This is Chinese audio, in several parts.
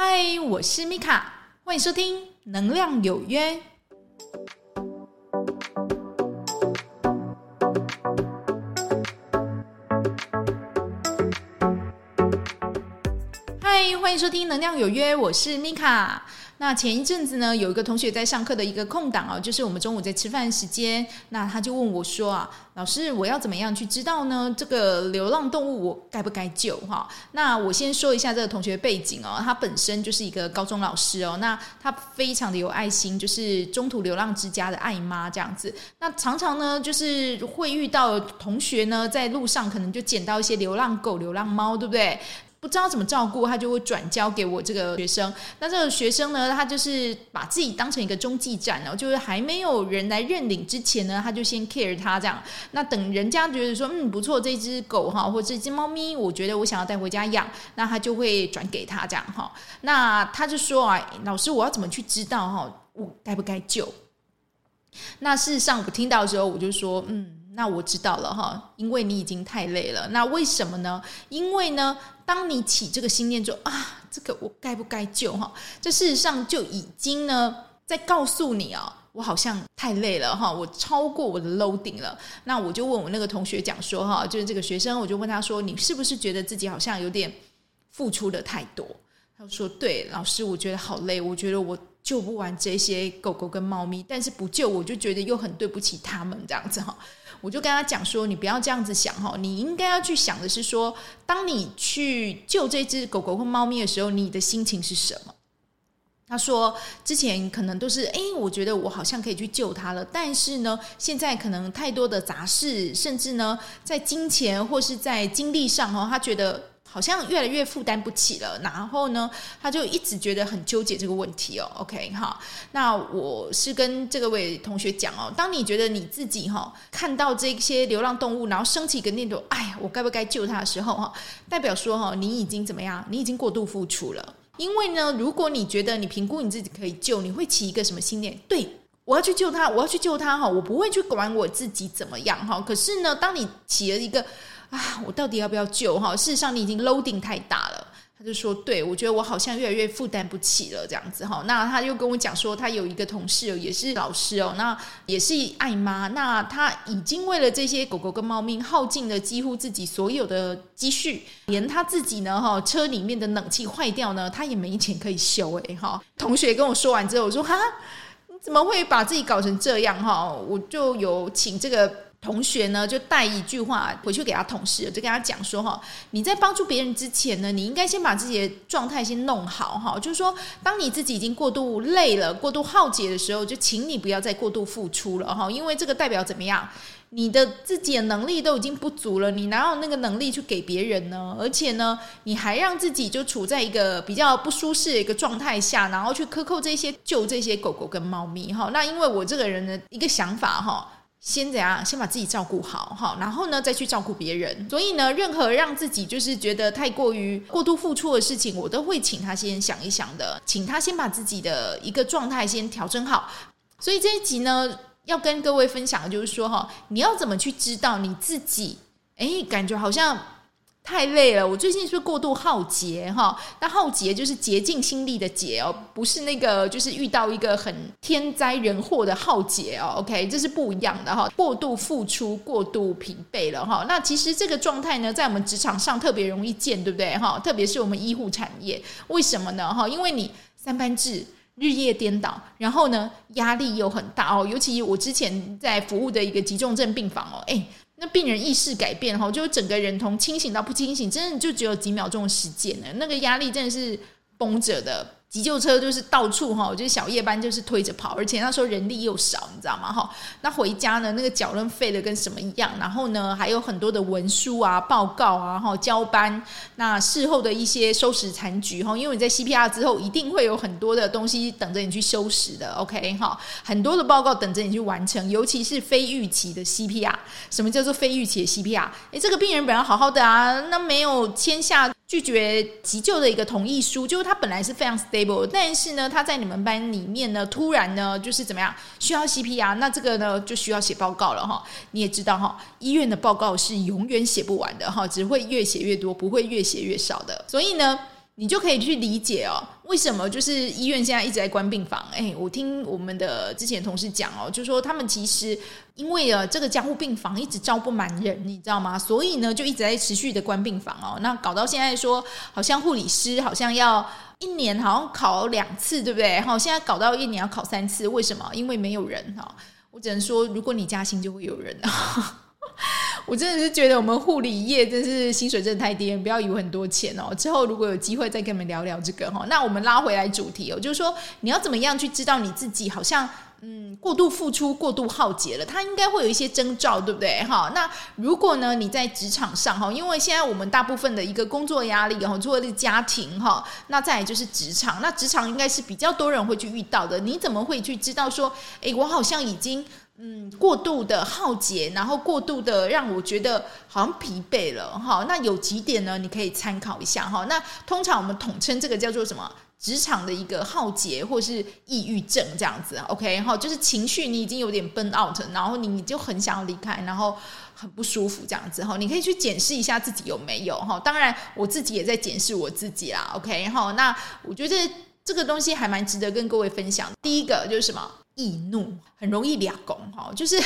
嗨，我是米卡，欢迎收听《能量有约》。嗨，欢迎收听《能量有约》，我是米卡。那前一阵子呢，有一个同学在上课的一个空档啊，就是我们中午在吃饭时间，那他就问我说啊，老师，我要怎么样去知道呢？这个流浪动物我该不该救？哈，那我先说一下这个同学背景哦，他本身就是一个高中老师哦，那他非常的有爱心，就是中途流浪之家的爱妈这样子。那常常呢，就是会遇到同学呢，在路上可能就捡到一些流浪狗、流浪猫，对不对？不知道怎么照顾，他就会转交给我这个学生。那这个学生呢，他就是把自己当成一个中继站哦，就是还没有人来认领之前呢，他就先 care 他这样。那等人家觉得说，嗯，不错，这只狗哈，或这只猫咪，我觉得我想要带回家养，那他就会转给他这样哈。那他就说啊，老师，我要怎么去知道哈，我该不该救？那事实上，我听到的时候，我就说，嗯。那我知道了哈，因为你已经太累了。那为什么呢？因为呢，当你起这个心念说啊，这个我该不该救哈？这事实上就已经呢在告诉你啊，我好像太累了哈，我超过我的 loading 了。那我就问我那个同学讲说哈，就是这个学生，我就问他说，你是不是觉得自己好像有点付出的太多？他说对，老师，我觉得好累，我觉得我。救不完这些狗狗跟猫咪，但是不救我就觉得又很对不起他们这样子哈，我就跟他讲说，你不要这样子想哈，你应该要去想的是说，当你去救这只狗狗或猫咪的时候，你的心情是什么？他说之前可能都是哎，我觉得我好像可以去救它了，但是呢，现在可能太多的杂事，甚至呢，在金钱或是在精力上哈，他觉得。好像越来越负担不起了，然后呢，他就一直觉得很纠结这个问题哦。OK 哈，那我是跟这个位同学讲哦，当你觉得你自己哈看到这些流浪动物，然后升起一个念头，哎呀，我该不该救它的时候哈，代表说哈，你已经怎么样？你已经过度付出了。因为呢，如果你觉得你评估你自己可以救，你会起一个什么信念？对，我要去救它，我要去救它哈，我不会去管我自己怎么样哈。可是呢，当你起了一个。啊，我到底要不要救哈？事实上，你已经 loading 太大了。他就说：“对，我觉得我好像越来越负担不起了，这样子哈。”那他又跟我讲说，他有一个同事哦也是老师哦，那也是爱妈。那他已经为了这些狗狗跟猫咪耗尽了几乎自己所有的积蓄，连他自己呢哈，车里面的冷气坏掉呢，他也没钱可以修诶哈。同学跟我说完之后，我说：“哈，怎么会把自己搞成这样哈？”我就有请这个。同学呢，就带一句话回去给他同事，就跟他讲说哈，你在帮助别人之前呢，你应该先把自己的状态先弄好哈。就是说，当你自己已经过度累了、过度耗竭的时候，就请你不要再过度付出了哈，因为这个代表怎么样？你的自己的能力都已经不足了，你哪有那个能力去给别人呢？而且呢，你还让自己就处在一个比较不舒适的一个状态下，然后去克扣这些救这些狗狗跟猫咪哈。那因为我这个人的一个想法哈。先怎样？先把自己照顾好，哈，然后呢，再去照顾别人。所以呢，任何让自己就是觉得太过于过度付出的事情，我都会请他先想一想的，请他先把自己的一个状态先调整好。所以这一集呢，要跟各位分享的就是说，哈，你要怎么去知道你自己？哎，感觉好像。太累了，我最近是不是过度耗竭哈？那耗竭就是竭尽心力的竭哦，不是那个就是遇到一个很天灾人祸的耗竭哦。OK，这是不一样的哈。过度付出，过度疲惫了哈。那其实这个状态呢，在我们职场上特别容易见，对不对哈？特别是我们医护产业，为什么呢哈？因为你三班制，日夜颠倒，然后呢压力又很大哦。尤其我之前在服务的一个急重症病房哦，诶那病人意识改变哈，就整个人从清醒到不清醒，真的就只有几秒钟的时间呢。那个压力真的是绷着的。急救车就是到处哈，就是小夜班就是推着跑，而且那时候人力又少，你知道吗？哈，那回家呢，那个脚都废的跟什么一样。然后呢，还有很多的文书啊、报告啊、哈交班，那事后的一些收拾残局哈，因为你在 CPR 之后一定会有很多的东西等着你去收拾的，OK 哈，很多的报告等着你去完成，尤其是非预期的 CPR。什么叫做非预期的 CPR？诶，这个病人本来好好的啊，那没有签下。拒绝急救的一个同意书，就是他本来是非常 stable，但是呢，他在你们班里面呢，突然呢，就是怎么样需要 CPR，那这个呢就需要写报告了哈。你也知道哈，医院的报告是永远写不完的哈，只会越写越多，不会越写越少的。所以呢，你就可以去理解哦，为什么就是医院现在一直在关病房？哎，我听我们的之前同事讲哦，就说他们其实因为啊这个加护病房一直招不满人，你知道吗？所以呢就一直在持续的关病房哦。那搞到现在说，好像护理师好像要一年好像考两次，对不对？好，现在搞到一年要考三次，为什么？因为没有人哈。我只能说，如果你加薪，就会有人。我真的是觉得我们护理业真是薪水真的太低，不要以为很多钱哦。之后如果有机会再跟你们聊聊这个哈，那我们拉回来主题哦，就是说你要怎么样去知道你自己好像嗯过度付出、过度耗竭了，它应该会有一些征兆，对不对？哈，那如果呢你在职场上哈，因为现在我们大部分的一个工作压力哈，除了家庭哈，那再来就是职场，那职场应该是比较多人会去遇到的。你怎么会去知道说，诶，我好像已经。嗯，过度的耗竭，然后过度的让我觉得好像疲惫了哈。那有几点呢？你可以参考一下哈。那通常我们统称这个叫做什么？职场的一个耗竭，或是抑郁症这样子。OK 哈，就是情绪你已经有点 burn out，然后你就很想要离开，然后很不舒服这样子哈。你可以去检视一下自己有没有哈。当然，我自己也在检视我自己啦。OK 哈，那我觉得这个东西还蛮值得跟各位分享。第一个就是什么？易怒，很容易俩拱哈，就是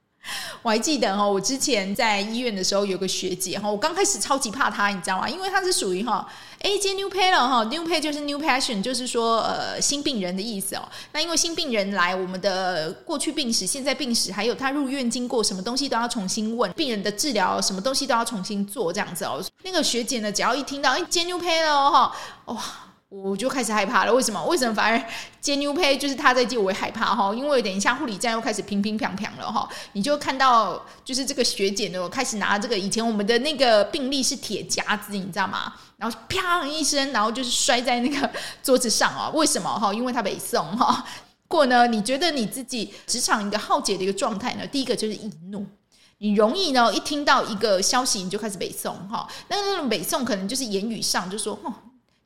我还记得哈，我之前在医院的时候有个学姐哈，我刚开始超级怕她，你知道吗？因为她是属于哈，A J New pay 了哈，new pay 就是 new Passion，就是说呃新病人的意思哦。那因为新病人来，我们的过去病史、现在病史，还有他入院经过什么东西都要重新问，病人的治疗什么东西都要重新做这样子哦。那个学姐呢，只要一听到哎接 new pay 了哈，哇！我就开始害怕了，为什么？为什么反而接 new pay 就是他在接，我会害怕哈？因为等一下护理站又开始乒乒乓乓了哈，你就看到就是这个学姐呢，我开始拿这个以前我们的那个病历是铁夹子，你知道吗？然后啪一声，然后就是摔在那个桌子上啊？为什么哈？因为他被送哈。过呢？你觉得你自己职场一个耗竭的一个状态呢？第一个就是易怒，你容易呢一听到一个消息你就开始北送哈。那那种北送可能就是言语上就说哼。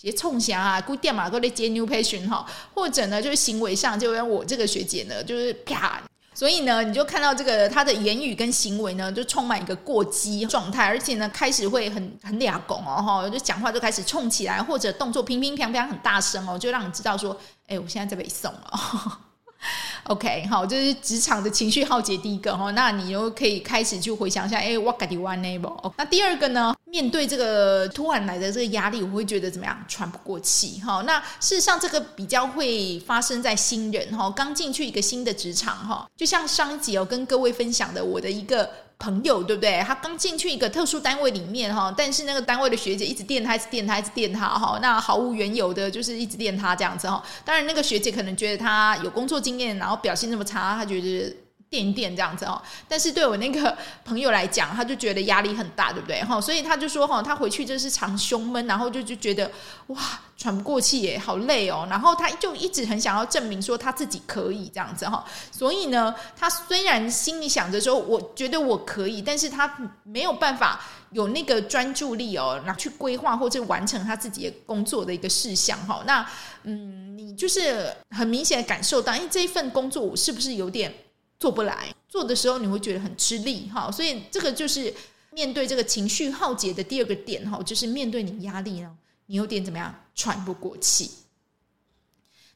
直接冲下啊，姑爹嘛都在接 new patient 哈，或者呢，就是行为上，就像我这个学姐呢，就是啪，所以呢，你就看到这个他的言语跟行为呢，就充满一个过激状态，而且呢，开始会很很俩拱哦哈，就讲话就开始冲起来，或者动作乒乒乓乓很大声哦，就让你知道说，哎，我现在在被送了。OK，好，这是职场的情绪耗竭第一个哈，那你又可以开始去回想一下，哎，我感觉 unable？那第二个呢？面对这个突然来的这个压力，我会觉得怎么样？喘不过气哈。那事实上，这个比较会发生在新人哈，刚进去一个新的职场哈，就像上一集有跟各位分享的，我的一个。朋友对不对？他刚进去一个特殊单位里面哈，但是那个单位的学姐一直电他，一直电他，一直电他哈，那毫无缘由的，就是一直电他这样子哈。当然，那个学姐可能觉得他有工作经验，然后表现那么差，他觉得。垫一垫这样子哦，但是对我那个朋友来讲，他就觉得压力很大，对不对？哈，所以他就说哈，他回去就是常胸闷，然后就就觉得哇，喘不过气耶，好累哦。然后他就一直很想要证明说他自己可以这样子哈。所以呢，他虽然心里想着说，我觉得我可以，但是他没有办法有那个专注力哦，然后去规划或者完成他自己的工作的一个事项哈。那嗯，你就是很明显的感受到，因为这一份工作我是不是有点。做不来，做的时候你会觉得很吃力哈，所以这个就是面对这个情绪耗竭的第二个点哈，就是面对你压力呢，你有点怎么样，喘不过气。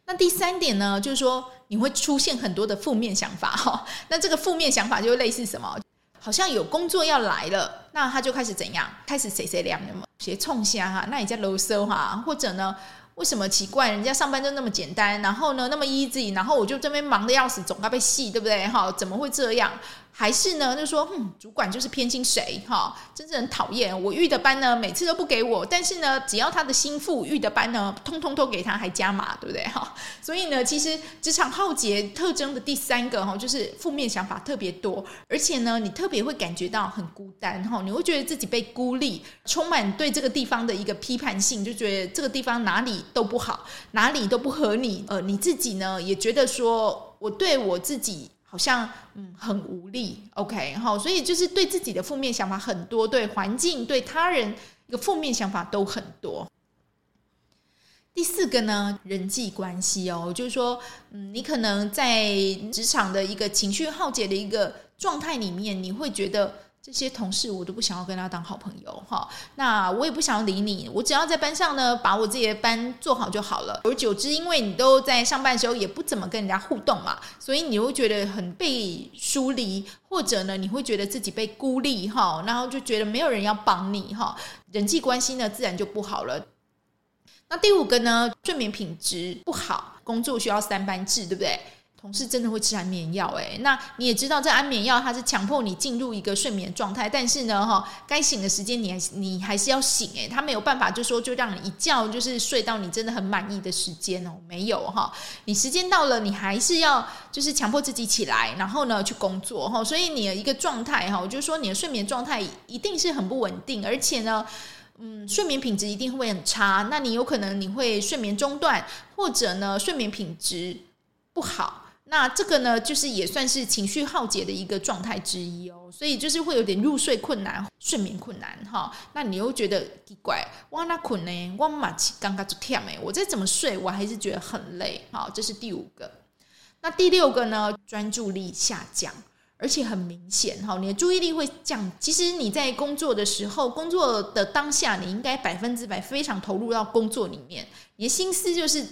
那第三点呢，就是说你会出现很多的负面想法哈，那这个负面想法就类似什么，好像有工作要来了，那他就开始怎样，开始谁谁凉的嘛，谁冲虾哈，那你在啰嗦哈，或者呢？为什么奇怪？人家上班就那么简单，然后呢那么 easy，然后我就这边忙的要死，总该被戏，对不对？哈，怎么会这样？还是呢？就说，嗯，主管就是偏心谁？哈，真是很讨厌。我预的班呢，每次都不给我，但是呢，只要他的心腹预的班呢，通通都给他，还加码，对不对？哈，所以呢，其实职场浩劫特征的第三个哈，就是负面想法特别多，而且呢，你特别会感觉到很孤单，哈，你会觉得自己被孤立，充满对这个地方的一个批判性，就觉得这个地方哪里都不好，哪里都不合你，呃，你自己呢也觉得说我对我自己。好像嗯很无力，OK 好，所以就是对自己的负面想法很多，对环境、对他人一个负面想法都很多。第四个呢，人际关系哦，就是说，嗯，你可能在职场的一个情绪耗竭的一个状态里面，你会觉得这些同事我都不想要跟他当好朋友哈，那我也不想要理你，我只要在班上呢把我自己的班做好就好了。久而久之，因为你都在上班的时候也不怎么跟人家互动嘛，所以你会觉得很被疏离，或者呢你会觉得自己被孤立哈，然后就觉得没有人要帮你哈，人际关系呢自然就不好了。那第五个呢，睡眠品质不好，工作需要三班制，对不对？同事真的会吃安眠药诶，那你也知道这安眠药它是强迫你进入一个睡眠状态，但是呢，哈，该醒的时间你还你还是要醒诶，它没有办法就说就让你一觉就是睡到你真的很满意的时间哦，没有哈，你时间到了你还是要就是强迫自己起来，然后呢去工作哈，所以你的一个状态哈，我就说你的睡眠状态一定是很不稳定，而且呢，嗯，睡眠品质一定会很差，那你有可能你会睡眠中断，或者呢睡眠品质不好。那这个呢，就是也算是情绪耗竭的一个状态之一哦，所以就是会有点入睡困难、睡眠困难哈。那你又觉得奇怪，哇，那困呢？我马起刚刚就跳没，我再怎么睡，我还是觉得很累。好，这是第五个。那第六个呢？专注力下降，而且很明显哈，你的注意力会降。其实你在工作的时候，工作的当下，你应该百分之百非常投入到工作里面，你的心思就是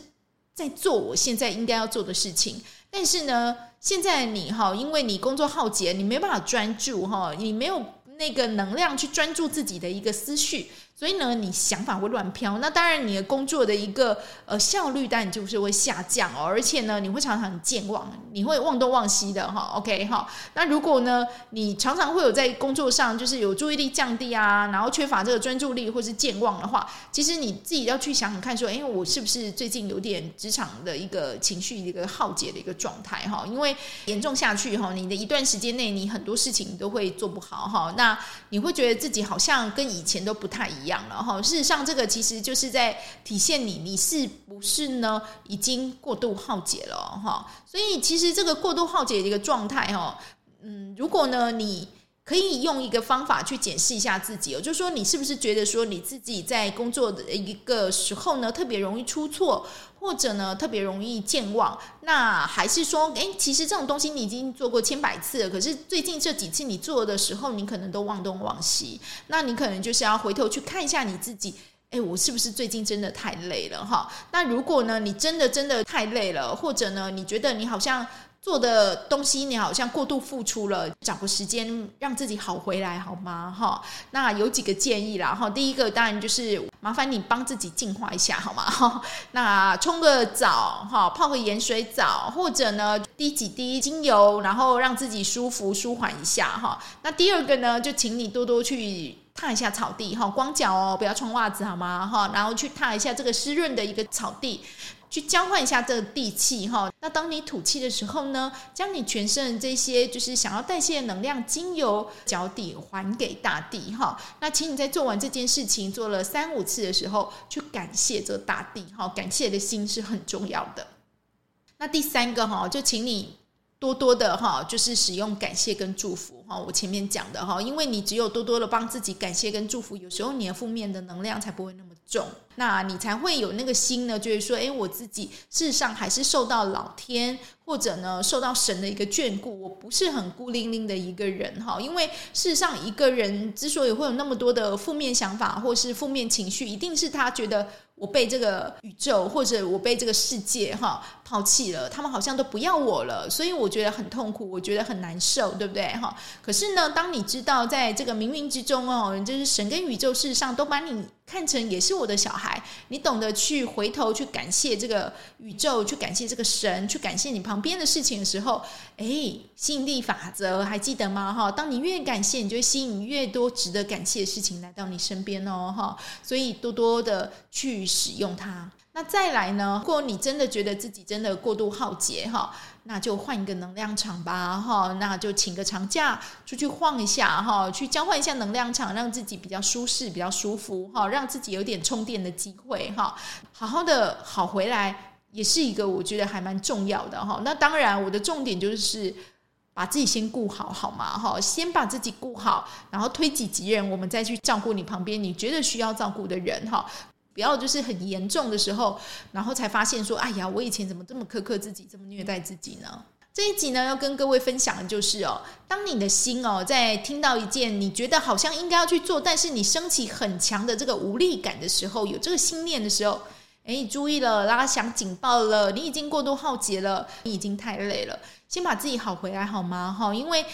在做我现在应该要做的事情。但是呢，现在你哈，因为你工作耗竭，你没办法专注哈，你没有那个能量去专注自己的一个思绪。所以呢，你想法会乱飘，那当然你的工作的一个呃效率当然就是会下降哦，而且呢，你会常常健忘，你会忘东忘西的哈。OK 哈，那如果呢，你常常会有在工作上就是有注意力降低啊，然后缺乏这个专注力或是健忘的话，其实你自己要去想想看，说，哎，我是不是最近有点职场的一个情绪一个耗竭的一个状态哈？因为严重下去哈，你的一段时间内你很多事情都会做不好哈，那你会觉得自己好像跟以前都不太一样。了哈，事实上，这个其实就是在体现你，你是不是呢？已经过度耗竭了哈。所以，其实这个过度耗竭的一个状态哈，嗯，如果呢，你可以用一个方法去检视一下自己哦，就是说，你是不是觉得说你自己在工作的一个时候呢，特别容易出错，或者呢，特别容易健忘？那还是说，诶，其实这种东西你已经做过千百次了，可是最近这几次你做的时候，你可能都忘东忘西。那你可能就是要回头去看一下你自己，诶，我是不是最近真的太累了？哈，那如果呢，你真的真的太累了，或者呢，你觉得你好像。做的东西你好像过度付出了，找个时间让自己好回来好吗？哈，那有几个建议啦。哈，第一个当然就是麻烦你帮自己净化一下好吗？哈，那冲个澡，哈，泡个盐水澡，或者呢滴几滴精油，然后让自己舒服舒缓一下哈。那第二个呢，就请你多多去踏一下草地哈，光脚哦，不要穿袜子好吗？哈，然后去踏一下这个湿润的一个草地。去交换一下这个地气哈，那当你吐气的时候呢，将你全身的这些就是想要代谢的能量经由脚底还给大地哈。那请你在做完这件事情做了三五次的时候，去感谢这大地哈，感谢的心是很重要的。那第三个哈，就请你多多的哈，就是使用感谢跟祝福哈。我前面讲的哈，因为你只有多多的帮自己感谢跟祝福，有时候你的负面的能量才不会那么重。那你才会有那个心呢，就是说，诶，我自己事实上还是受到老天或者呢受到神的一个眷顾，我不是很孤零零的一个人哈。因为事实上，一个人之所以会有那么多的负面想法或是负面情绪，一定是他觉得我被这个宇宙或者我被这个世界哈抛弃了，他们好像都不要我了，所以我觉得很痛苦，我觉得很难受，对不对哈？可是呢，当你知道在这个冥冥之中哦，就是神跟宇宙事实上都把你。看成也是我的小，你懂得去回头去感谢这个宇宙，去感谢这个神，去感谢你旁边的事情的时候，哎，吸引力法则还记得吗？哈，当你越感谢，你就会吸引越多值得感谢的事情来到你身边哦，哈，所以多多的去使用它。那再来呢？如果你真的觉得自己真的过度耗竭，哈。那就换一个能量场吧，哈，那就请个长假出去晃一下，哈，去交换一下能量场，让自己比较舒适、比较舒服，哈，让自己有点充电的机会，哈，好好的好回来，也是一个我觉得还蛮重要的，哈。那当然，我的重点就是把自己先顾好，好吗？哈，先把自己顾好，然后推己及人，我们再去照顾你旁边你觉得需要照顾的人，哈。不要就是很严重的时候，然后才发现说：“哎呀，我以前怎么这么苛刻自己，这么虐待自己呢？”这一集呢，要跟各位分享的就是哦，当你的心哦，在听到一件你觉得好像应该要去做，但是你升起很强的这个无力感的时候，有这个心念的时候，哎，注意了，拉响警报了，你已经过度耗竭了，你已经太累了，先把自己好回来好吗？哈，因为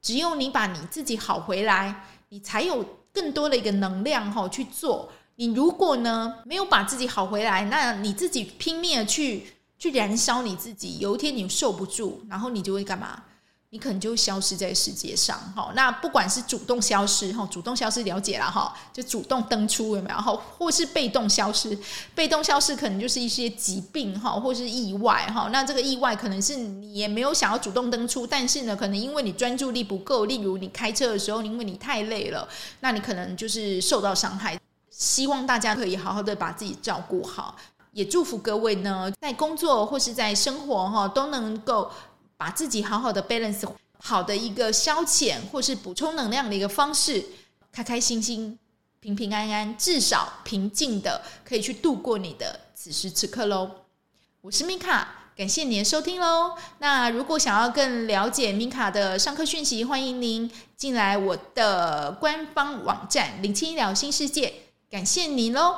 只有你把你自己好回来，你才有更多的一个能量哈去做。你如果呢没有把自己好回来，那你自己拼命的去。去燃烧你自己，有一天你受不住，然后你就会干嘛？你可能就会消失在世界上。哈，那不管是主动消失，哈，主动消失了解了哈，就主动登出有没有？哈，或是被动消失，被动消失可能就是一些疾病哈，或是意外哈。那这个意外可能是你也没有想要主动登出，但是呢，可能因为你专注力不够，例如你开车的时候，因为你太累了，那你可能就是受到伤害。希望大家可以好好的把自己照顾好。也祝福各位呢，在工作或是在生活哈，都能够把自己好好的 balance，好的一个消遣或是补充能量的一个方式，开开心心、平平安安，至少平静的可以去度过你的此时此刻喽。我是米卡，感谢您的收听喽。那如果想要更了解米卡的上课讯息，欢迎您进来我的官方网站零七医疗新世界，感谢你喽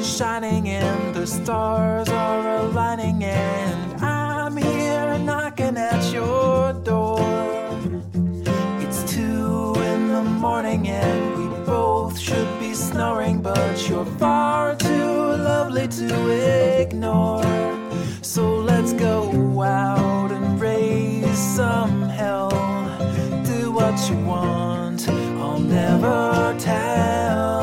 ！shining and the stars are aligning and I'm here knocking at your door. It's two in the morning and we both should be snoring, but you're far too lovely to ignore. never tell.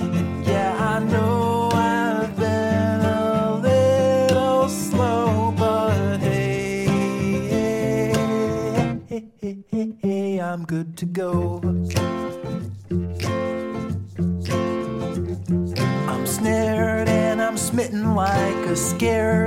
And yeah, I know I've been a little slow, but hey, I'm good to go. I'm snared and I'm smitten like a scared.